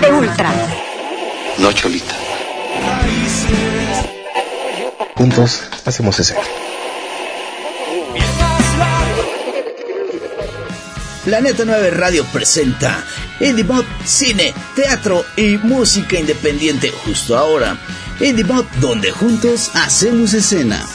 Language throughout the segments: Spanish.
de Ultra. No, Cholita. Juntos hacemos ese. Planeta 9 Radio presenta IndieBot Cine, Teatro y Música Independiente justo ahora. IndieBot, donde juntos hacemos escena.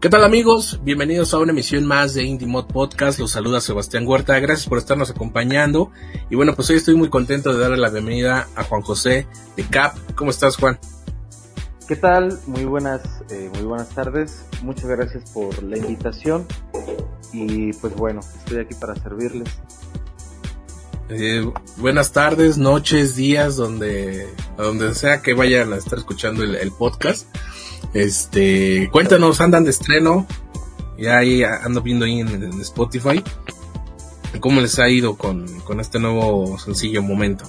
¿Qué tal amigos? Bienvenidos a una emisión más de Indie Mod Podcast. Los saluda Sebastián Huerta. Gracias por estarnos acompañando. Y bueno, pues hoy estoy muy contento de darle la bienvenida a Juan José de CAP. ¿Cómo estás, Juan? ¿Qué tal? Muy buenas, eh, muy buenas tardes. Muchas gracias por la invitación. Y pues bueno, estoy aquí para servirles. Eh, buenas tardes, noches, días, donde, donde sea que vayan a estar escuchando el, el podcast. Este, cuéntanos, andan de estreno. Ya ahí ando viendo ahí en, Spotify. ¿Cómo les ha ido con, este nuevo sencillo momento?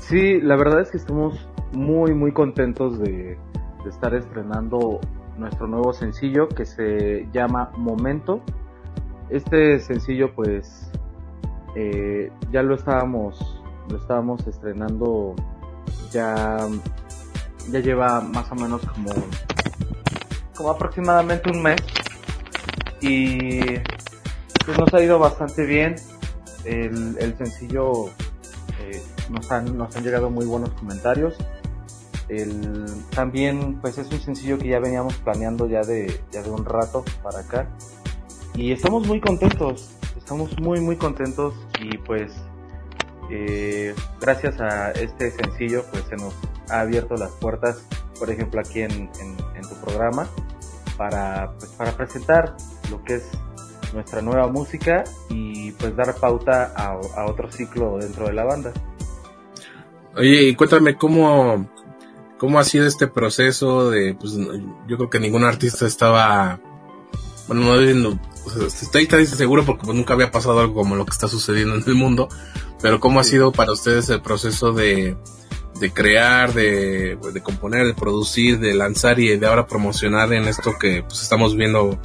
Sí, la verdad es que estamos muy, muy contentos de, de estar estrenando nuestro nuevo sencillo que se llama Momento. Este sencillo, pues, eh, ya lo estábamos, lo estábamos estrenando ya ya lleva más o menos como, como aproximadamente un mes y pues nos ha ido bastante bien. El, el sencillo eh, nos, han, nos han llegado muy buenos comentarios. El, también pues es un sencillo que ya veníamos planeando ya de, ya de un rato para acá y estamos muy contentos, estamos muy muy contentos y pues eh, gracias a este sencillo pues se nos ha abierto las puertas, por ejemplo, aquí en, en, en tu programa, para, pues, para presentar lo que es nuestra nueva música y pues dar pauta a, a otro ciclo dentro de la banda. Oye, y cuéntame cómo, cómo ha sido este proceso de, pues yo creo que ningún artista estaba, bueno, no, no o sea, estoy tan seguro porque pues, nunca había pasado algo como lo que está sucediendo en el mundo, pero cómo ha sido para ustedes el proceso de, de crear, de, de, componer, de producir, de lanzar y de ahora promocionar en esto que pues estamos viendo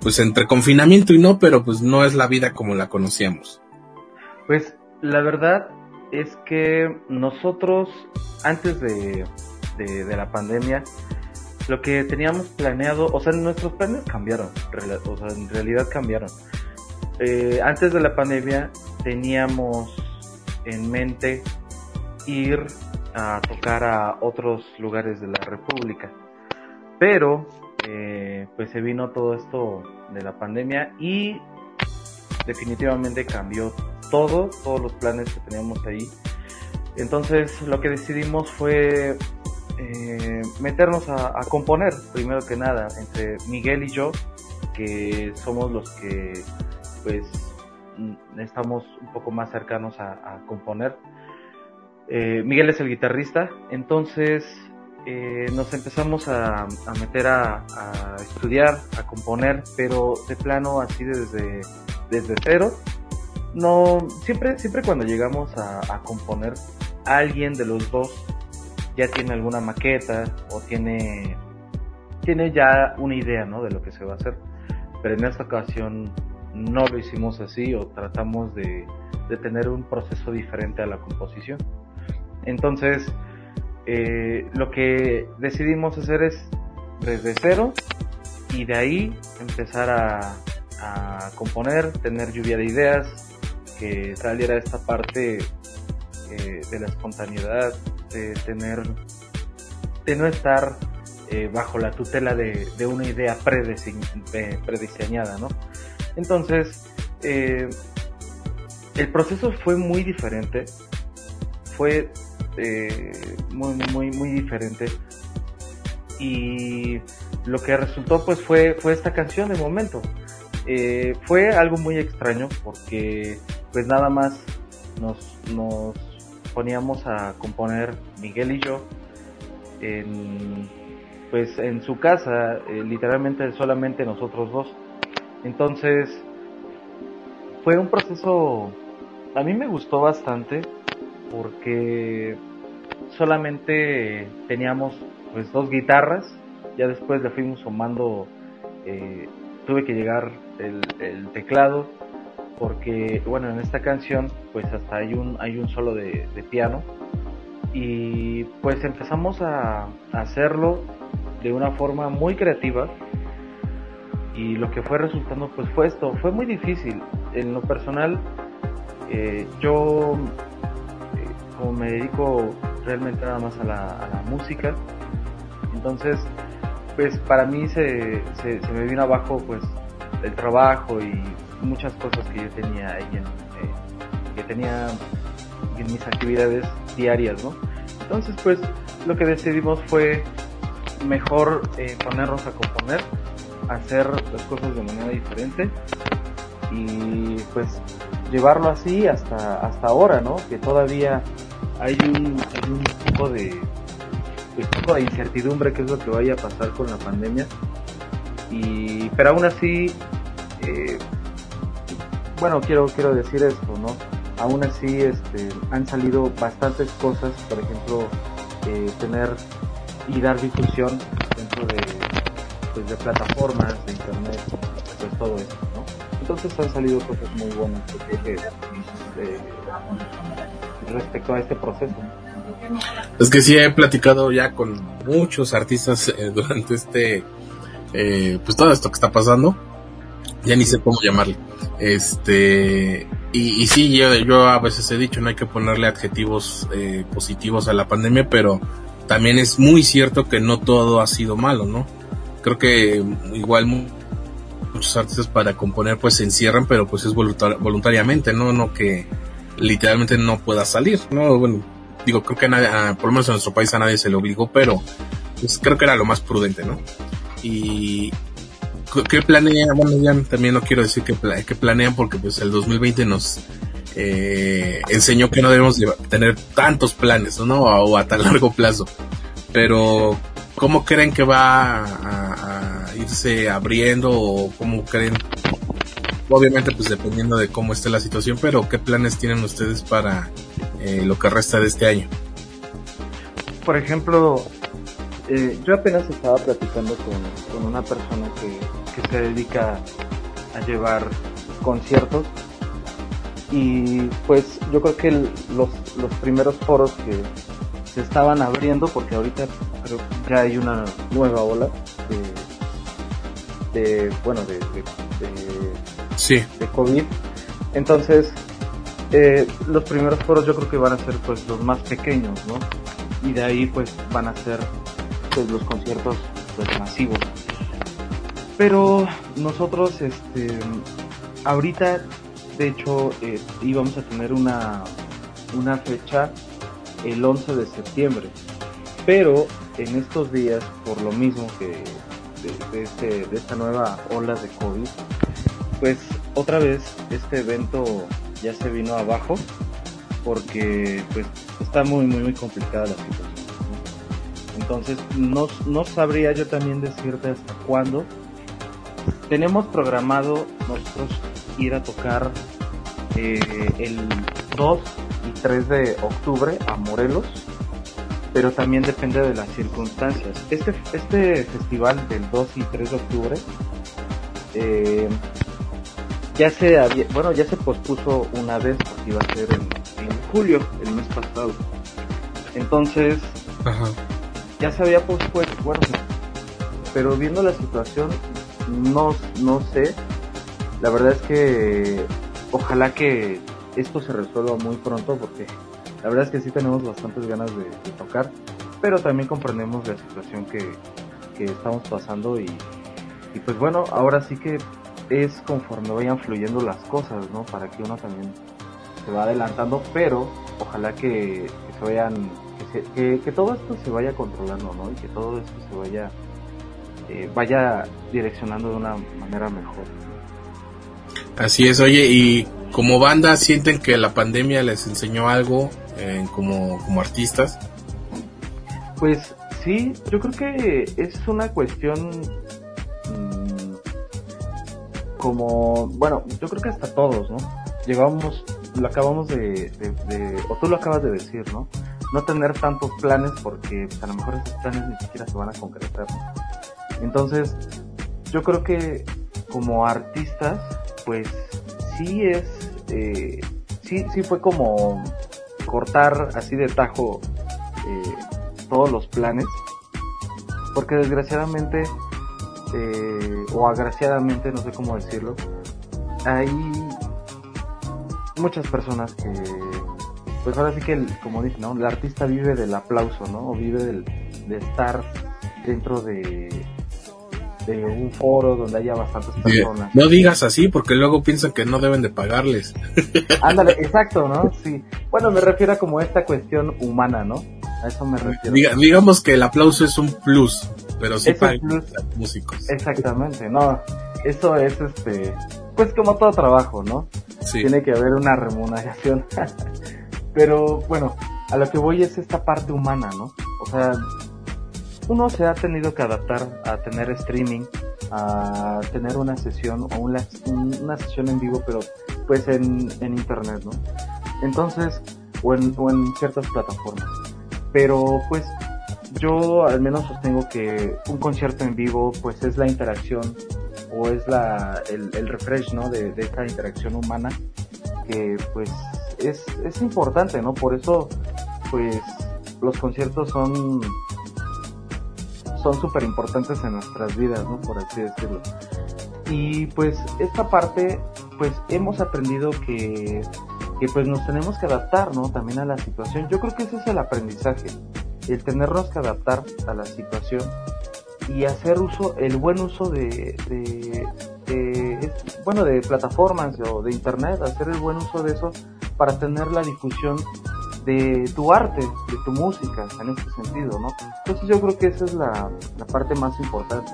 pues entre confinamiento y no, pero pues no es la vida como la conocíamos. Pues la verdad es que nosotros antes de, de, la pandemia lo que teníamos planeado, o sea, nuestros planes cambiaron, o sea, en realidad cambiaron. Eh, antes de la pandemia teníamos en mente ir a tocar a otros lugares de la República. Pero, eh, pues se vino todo esto de la pandemia y definitivamente cambió todo, todos los planes que teníamos ahí. Entonces lo que decidimos fue eh, meternos a, componer, primero que nada, entre Miguel y yo, que somos los que pues estamos un poco más cercanos a componer eh, Miguel es el guitarrista, entonces eh, nos empezamos a, meter a, a, estudiar, a componer, pero de plano así desde, desde cero. No, siempre, siempre cuando llegamos a, a componer, alguien de los dos ya tiene alguna maqueta o tiene, tiene ya una idea, ¿no? De lo que se va a hacer. Pero en esta ocasión no lo hicimos así o tratamos de, de tener un proceso diferente a la composición. Entonces, eh, lo que decidimos hacer es desde cero y de ahí empezar a, componer, tener lluvia de ideas, que saliera esta parte eh, de la espontaneidad, de tener, de no estar eh, bajo la tutela de, una idea prediseñada, ¿no? Entonces, el proceso fue muy diferente, fue muy, muy, muy diferente. Y lo que resultó pues fue, fue esta canción de momento. Eh, fue algo muy extraño porque pues nada más nos, nos poníamos a componer Miguel y yo en, pues en su casa, eh, literalmente solamente nosotros dos. Entonces fue un proceso, a mí me gustó bastante porque solamente teníamos pues dos guitarras, ya después le fuimos sumando, eh, tuve que llegar el, teclado porque bueno en esta canción pues hasta hay un hay un solo de, piano. Y pues empezamos a hacerlo de una forma muy creativa. Y lo que fue resultando pues fue esto, fue muy difícil. En lo personal, eh, yo como me dedico realmente nada más a la, música, entonces pues para mí se, se, me vino abajo pues el trabajo y muchas cosas que yo tenía ahí en, eh, que tenía en mis actividades diarias, ¿no? Entonces pues lo que decidimos fue mejor eh, ponernos a componer, hacer las cosas de manera diferente y pues llevarlo así hasta hasta ahora, ¿no? Que todavía hay un, hay poco de de incertidumbre qué es lo que vaya a pasar con la pandemia y pero aún así eh, bueno quiero quiero decir esto no aún así este han salido bastantes cosas por ejemplo eh, tener y dar difusión dentro de, pues, de plataformas, de internet, pues todo eso, ¿no? Entonces han salido cosas muy buenas eh, respecto a este proceso. Es que sí he platicado ya con muchos artistas eh, durante este, eh, pues todo esto que está pasando, ya ni sé cómo llamarle. Este, y, y sí, yo, a veces he dicho, no hay que ponerle adjetivos eh, positivos a la pandemia, pero también es muy cierto que no todo ha sido malo, ¿no? Creo que igual muchos artistas para componer pues se encierran, pero pues es voluntariamente, ¿no? No que literalmente no pueda salir, ¿no? Bueno, digo, creo que nadie, por lo menos en nuestro país a nadie se le obligó, pero pues creo que era lo más prudente, ¿no? Y ¿qué planean? Bueno, ya también no quiero decir que, que planean porque pues el 2020 nos eh, enseñó que no debemos tener tantos planes, ¿no? O a tan largo plazo. Pero, ¿cómo creen que va a, irse abriendo o cómo creen? Obviamente, pues dependiendo de cómo esté la situación, pero ¿qué planes tienen ustedes para eh, lo que resta de este año? Por ejemplo, eh, yo apenas estaba platicando con, una persona que, que se dedica a llevar conciertos y pues yo creo que los, los primeros foros que se estaban abriendo, porque ahorita creo que ya hay una nueva ola de, de bueno, de, sí. de COVID. Entonces, eh, los primeros foros yo creo que van a ser pues los más pequeños, ¿no? Y de ahí pues van a ser pues los conciertos pues masivos. Pero nosotros, este, ahorita de hecho, eh, íbamos a tener una, una fecha el 11 de septiembre. Pero en estos días, por lo mismo que de, este, de esta nueva ola de COVID, pues otra vez este evento ya se vino abajo porque pues está muy muy muy complicada la situación. Entonces no, no sabría yo también decirte hasta cuándo. Tenemos programado nosotros ir a tocar eh, el 2 y 3 de octubre a Morelos, pero también depende de las circunstancias. Este, este festival del 2 y 3 de octubre eh, ya se había, bueno, ya se pospuso una vez porque iba a ser en, julio, el mes pasado. Entonces, ya se había pospuesto, bueno, pero viendo la situación, no, no sé, la verdad es que ojalá que esto se resuelva muy pronto porque la verdad es que sí tenemos bastantes ganas de, tocar, pero también comprendemos la situación que, estamos pasando y, pues bueno, ahora sí que es conforme vayan fluyendo las cosas, ¿no? Para que uno también se va adelantando, pero ojalá que, se vayan, que, que, todo esto se vaya controlando, ¿no? Y que todo esto se vaya, eh, vaya direccionando de una manera mejor. Así es, oye, y como banda, ¿sienten que la pandemia les enseñó algo eh, como, como artistas? Pues sí, yo creo que es una cuestión como, bueno, yo creo que hasta todos, ¿no? Llegamos, lo acabamos de, o tú lo acabas de decir, ¿no? No tener tantos planes porque pues, a lo mejor esos planes ni siquiera se van a concretar. Entonces, yo creo que como artistas, pues sí es, eh, sí, sí fue como cortar así de tajo eh, todos los planes, porque desgraciadamente, eh, o agraciadamente, no sé cómo decirlo, hay muchas personas que, pues ahora sí que, el, como dije, ¿no? El artista vive del aplauso, ¿no? O vive del, de estar dentro de, de un foro donde haya bastantes personas. No digas así porque luego piensan que no deben de pagarles. Ándale, exacto, ¿no? Sí. Bueno, me refiero a como esta cuestión humana, ¿no? A eso me refiero. digamos que el aplauso es un plus, pero sí para los músicos. Exactamente, no. Eso es este, pues como todo trabajo, ¿no? Sí. Tiene que haber una remuneración. pero bueno, a lo que voy es esta parte humana, ¿no? O sea, uno se ha tenido que adaptar a tener streaming, a tener una sesión o una, una sesión en vivo, pero pues en, en internet, ¿no? Entonces, o en, o en ciertas plataformas. Pero pues yo al menos sostengo que un concierto en vivo pues es la interacción o es la, el, refresh, ¿no? De, de esta interacción humana que pues es, es importante, ¿no? Por eso pues los conciertos son son súper importantes en nuestras vidas, ¿no? Por así decirlo. Y pues esta parte, pues hemos aprendido que, que pues nos tenemos que adaptar, ¿no? También a la situación. Yo creo que ese es el aprendizaje, el tenernos que adaptar a la situación y hacer uso, el buen uso de, bueno, de plataformas o de internet, hacer el buen uso de eso para tener la difusión de tu arte, de tu música, en este sentido, ¿no? Entonces yo creo que esa es la, parte más importante,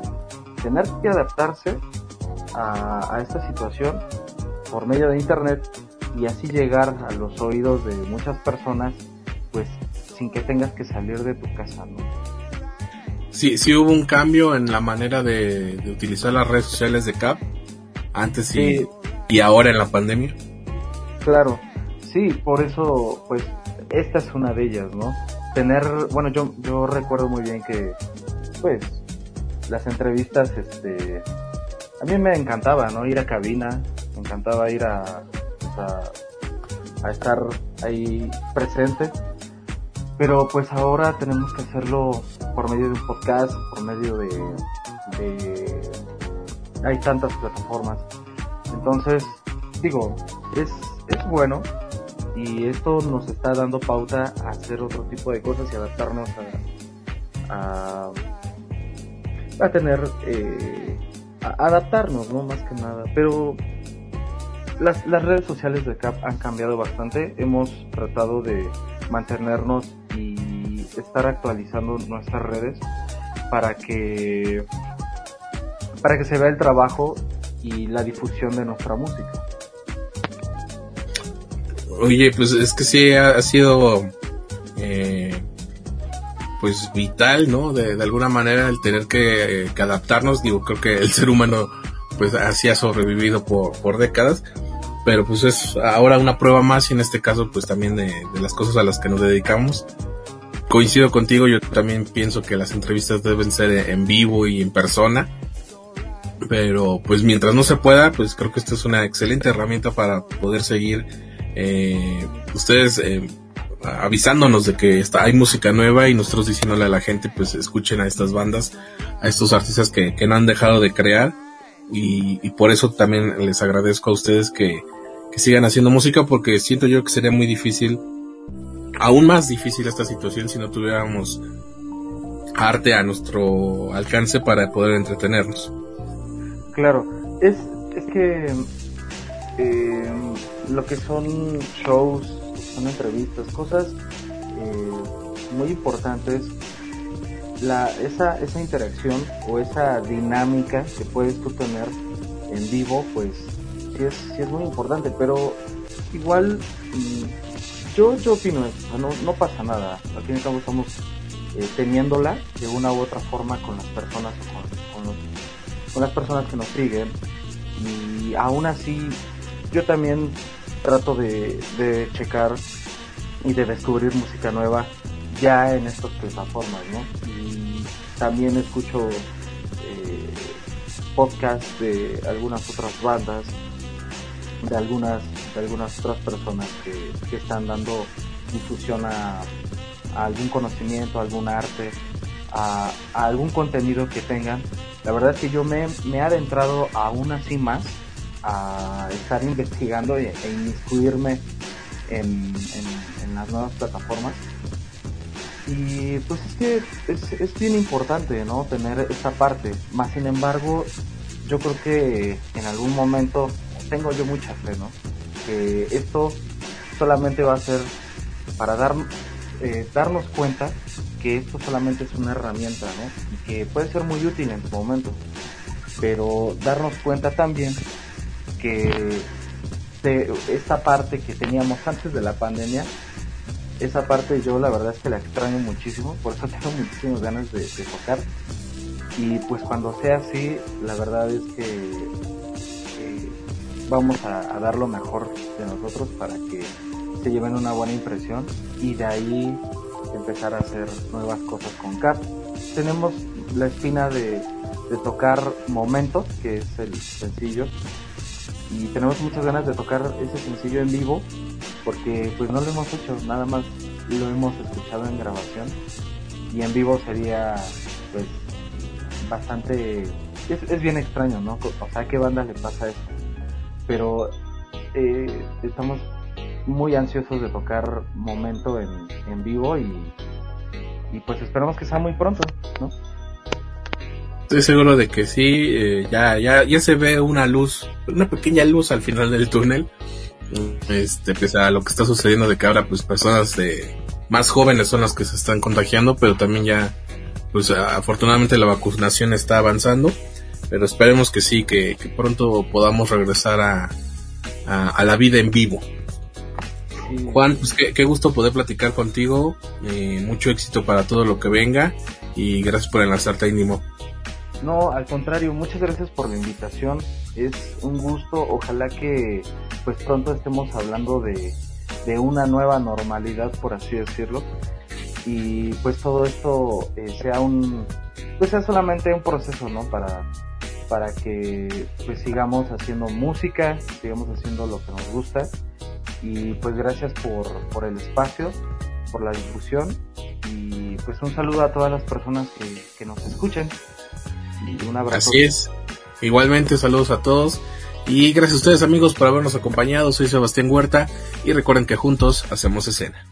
tener que adaptarse a, esta situación por medio de internet y así llegar a los oídos de muchas personas, pues sin que tengas que salir de tu casa, ¿no? Sí, sí hubo un cambio en la manera de, utilizar las redes sociales de CAP, antes y, y ahora en la pandemia. Claro, sí, por eso, pues esta es una de ellas, ¿no? Tener, bueno, yo, yo recuerdo muy bien que, pues, las entrevistas, este, a mí me encantaba, ¿no? Ir a cabina, me encantaba ir a, a, estar ahí presente, pero pues ahora tenemos que hacerlo por medio de un podcast, por medio de, hay tantas plataformas. Entonces, digo, es, es bueno, y esto nos está dando pauta a hacer otro tipo de cosas y adaptarnos a, a, tener, eh, a adaptarnos, ¿no? Más que nada. Pero las, las redes sociales de CAP han cambiado bastante. Hemos tratado de mantenernos estar actualizando nuestras redes para que para que se vea el trabajo y la difusión de nuestra música. Oye, pues es que sí ha, sido eh, pues vital, ¿no? De, alguna manera el tener que, adaptarnos, digo, creo que el ser humano pues así ha sobrevivido por, por décadas, pero pues es ahora una prueba más y en este caso pues también de las cosas a las que nos dedicamos. Coincido contigo, yo también pienso que las entrevistas deben ser en vivo y en persona pero pues mientras no se pueda, pues creo que esta es una excelente herramienta para poder seguir eh, ustedes eh, avisándonos de que está, hay música nueva y nosotros diciéndole a la gente pues escuchen a estas bandas, a estos artistas que, no han dejado de crear y, por eso también les agradezco a ustedes que, que sigan haciendo música porque siento yo que sería muy difícil, aún más difícil esta situación si no tuviéramos arte a nuestro alcance para poder entretenernos. Claro, es, es que eh, lo que son shows, son entrevistas, cosas eh, muy importantes, la, esa, esa interacción o esa dinámica que puedes tú tener en vivo, pues sí es, sí es muy importante, pero igual mm, yo, yo opino eso, no, no pasa nada, al fin y al estamos eh, teniéndola de una u otra forma con las personas con, con las personas que nos siguen Y aún así, yo también trato de, de checar y de descubrir música nueva ya en estas plataformas, ¿no? Y también escucho eh, podcasts de algunas otras bandas, de algunas, de algunas otras personas que, que están dando difusión a, algún conocimiento, a algún arte, a, a, algún contenido que tengan. La verdad es que yo me, me he adentrado aún así más a estar investigando e, e inmiscuirme en, en, en las nuevas plataformas y pues es que es, es, bien importante, ¿no? Tener esa parte. Más sin embargo, yo creo que en algún momento tengo yo mucha fe, ¿no? Que esto solamente va a ser para dar, eh, darnos cuenta que esto solamente es una herramienta, ¿no? Y que puede ser muy útil en su momento. Pero darnos cuenta también que esta parte que teníamos antes de la pandemia esa parte yo la verdad es que la extraño muchísimo, por eso tengo muchísimas ganas de, de tocar. Y pues cuando sea así, la verdad es que vamos a, dar lo mejor de nosotros para que se lleven una buena impresión y de ahí empezar a hacer nuevas cosas con Cap. Tenemos la espina de, tocar Momentos, que es el sencillo, y tenemos muchas ganas de tocar ese sencillo en vivo porque pues no lo hemos hecho, nada más lo hemos escuchado en grabación y en vivo sería pues bastante es, es bien extraño, ¿no? O sea, ¿a qué banda le pasa eso? Pero eh, estamos muy ansiosos de tocar momento en, en vivo y, y pues esperamos que sea muy pronto, ¿no? Estoy seguro de que sí, eh, ya, ya, ya se ve una luz, una pequeña luz al final del túnel este, pese a lo que está sucediendo de que ahora pues personas de más jóvenes son las que se están contagiando, pero también ya pues afortunadamente la vacunación está avanzando, pero esperemos que sí, que, que pronto podamos regresar a, a, a, la vida en vivo. Juan, pues qué, qué gusto poder platicar contigo, eh, mucho éxito para todo lo que venga y gracias por enlazarte a Indimo. No, al contrario, muchas gracias por la invitación. Es un gusto. Ojalá que pues pronto estemos hablando de, de una nueva normalidad, por así decirlo. Y pues todo esto eh, sea un, pues sea solamente un proceso, ¿no? Para, para que pues sigamos haciendo música, sigamos haciendo lo que nos gusta. Y pues gracias por, por el espacio, por la difusión. Y pues un saludo a todas las personas que, que nos escuchen. Y un abrazo. Así es. Igualmente, saludos a todos. Y gracias a ustedes amigos por habernos acompañado. Soy Sebastián Huerta y recuerden que juntos hacemos escena.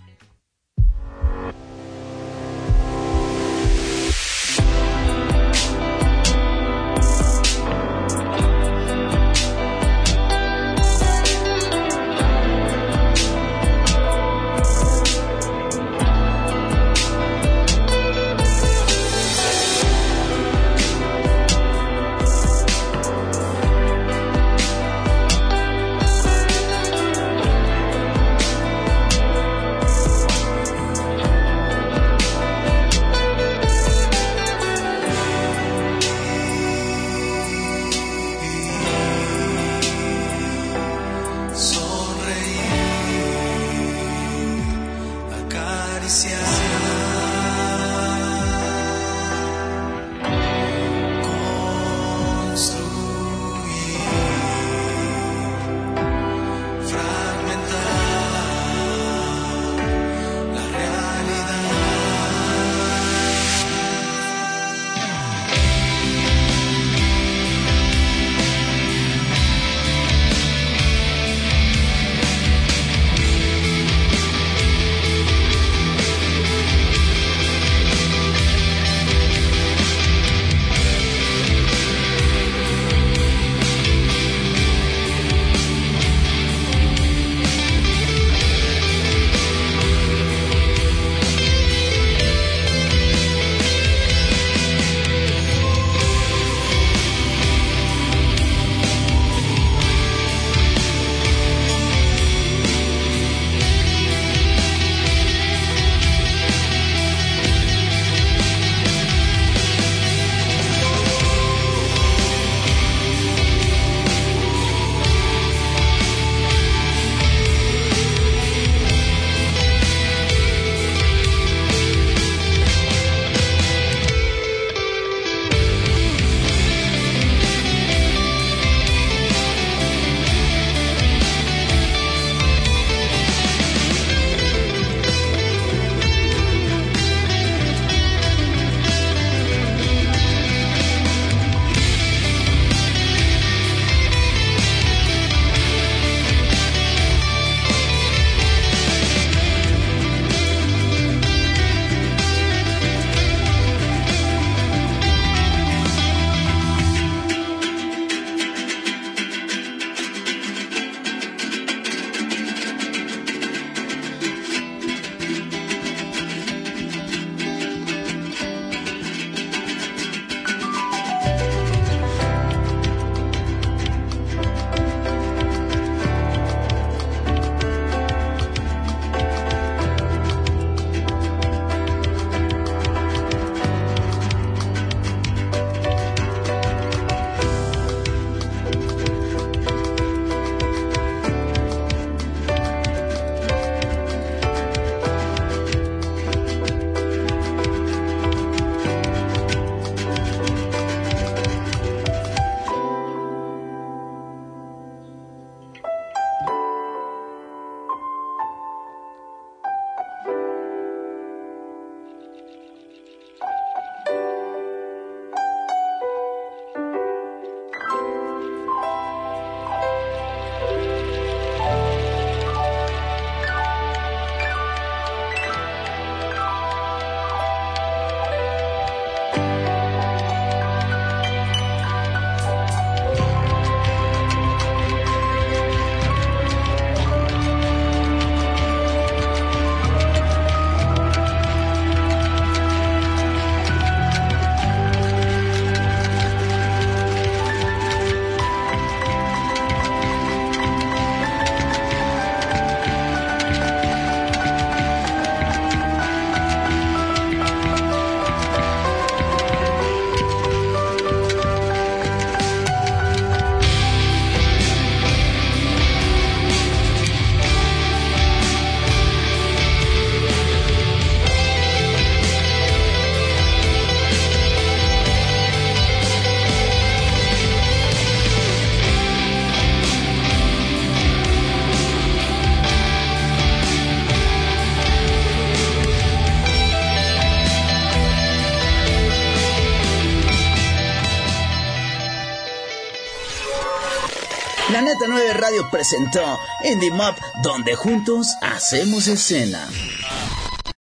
Presentó Indie Mob, donde juntos hacemos escena.